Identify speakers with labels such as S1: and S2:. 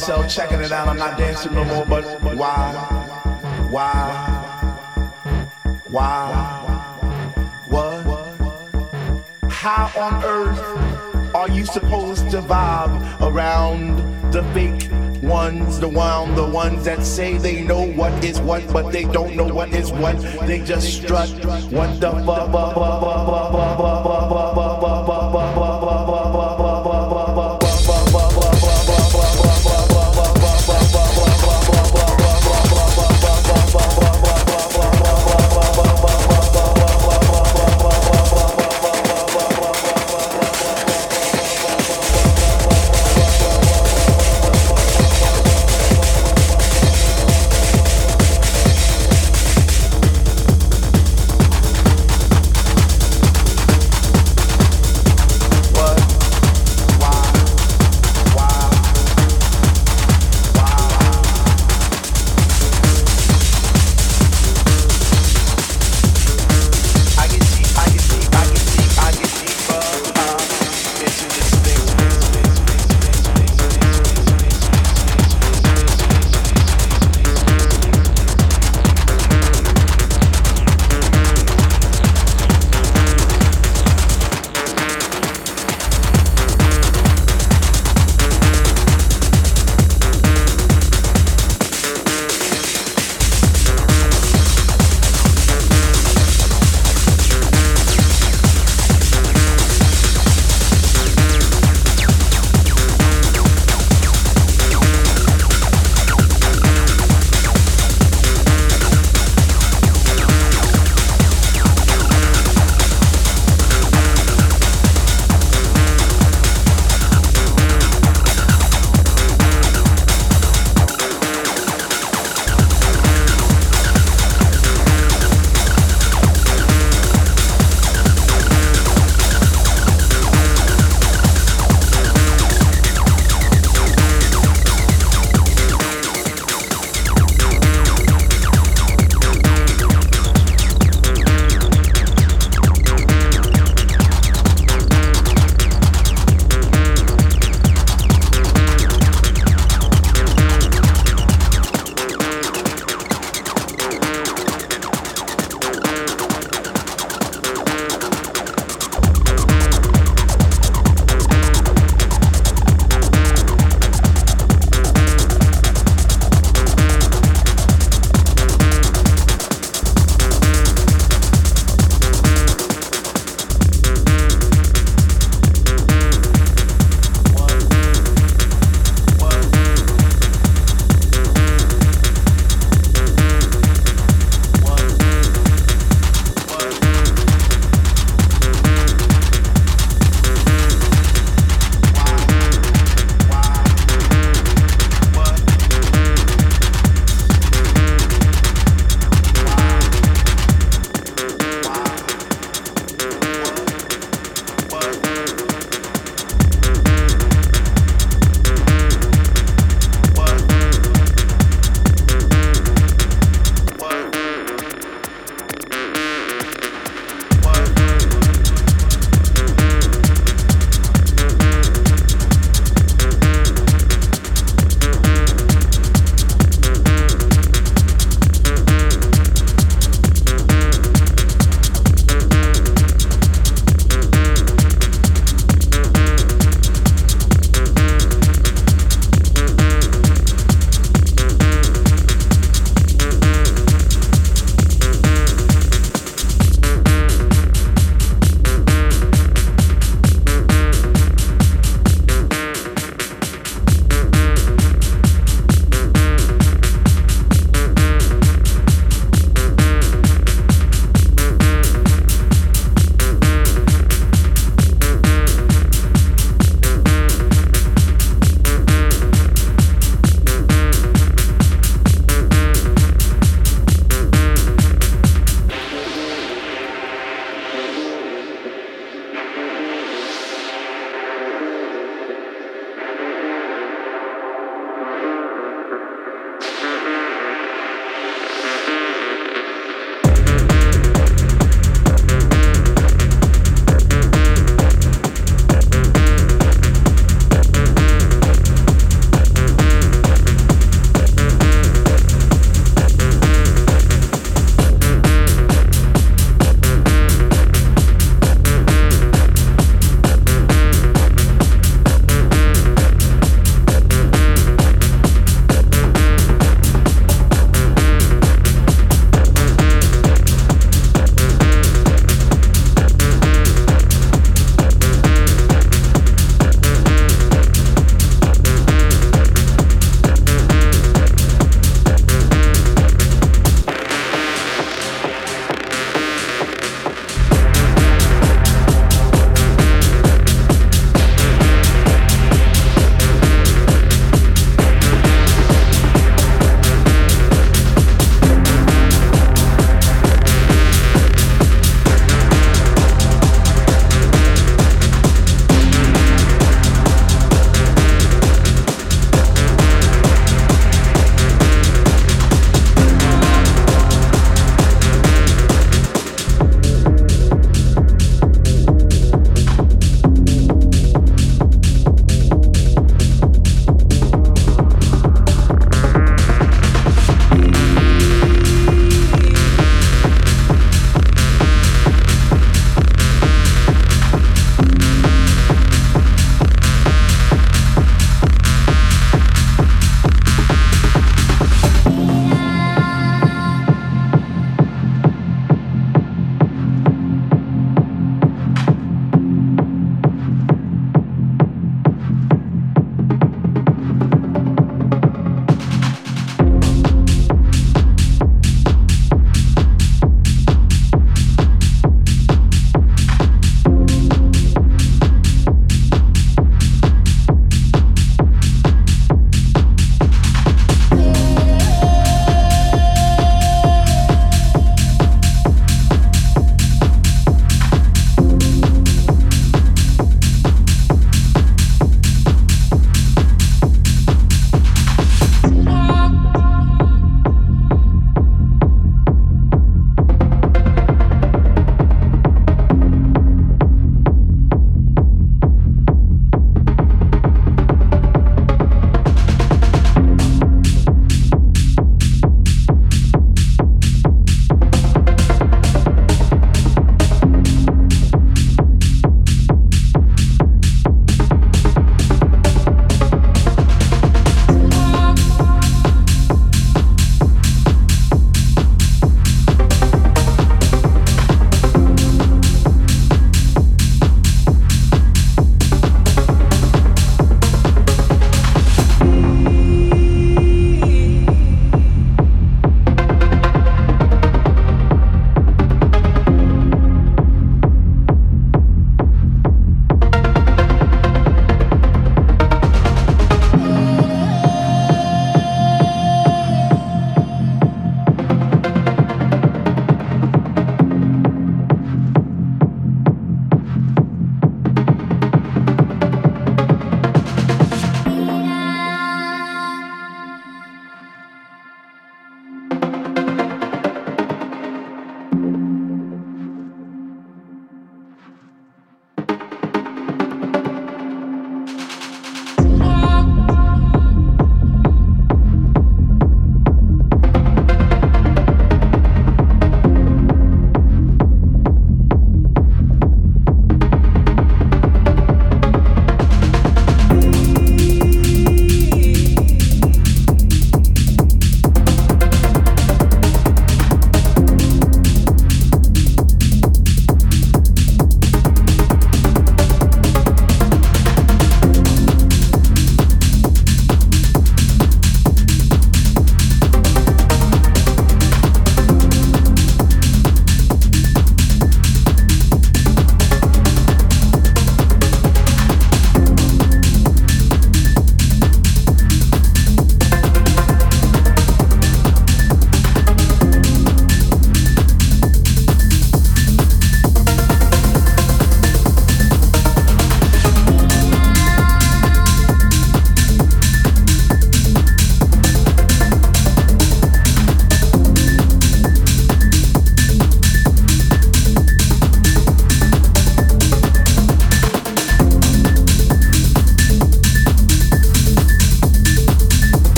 S1: myself, checking it out. I'm not dancing no more, but why? Why? Why? What? How on earth are you supposed to vibe around the fake ones, the one, the ones that say they know what is what, but they don't know what is what. They just strut. What the fuck?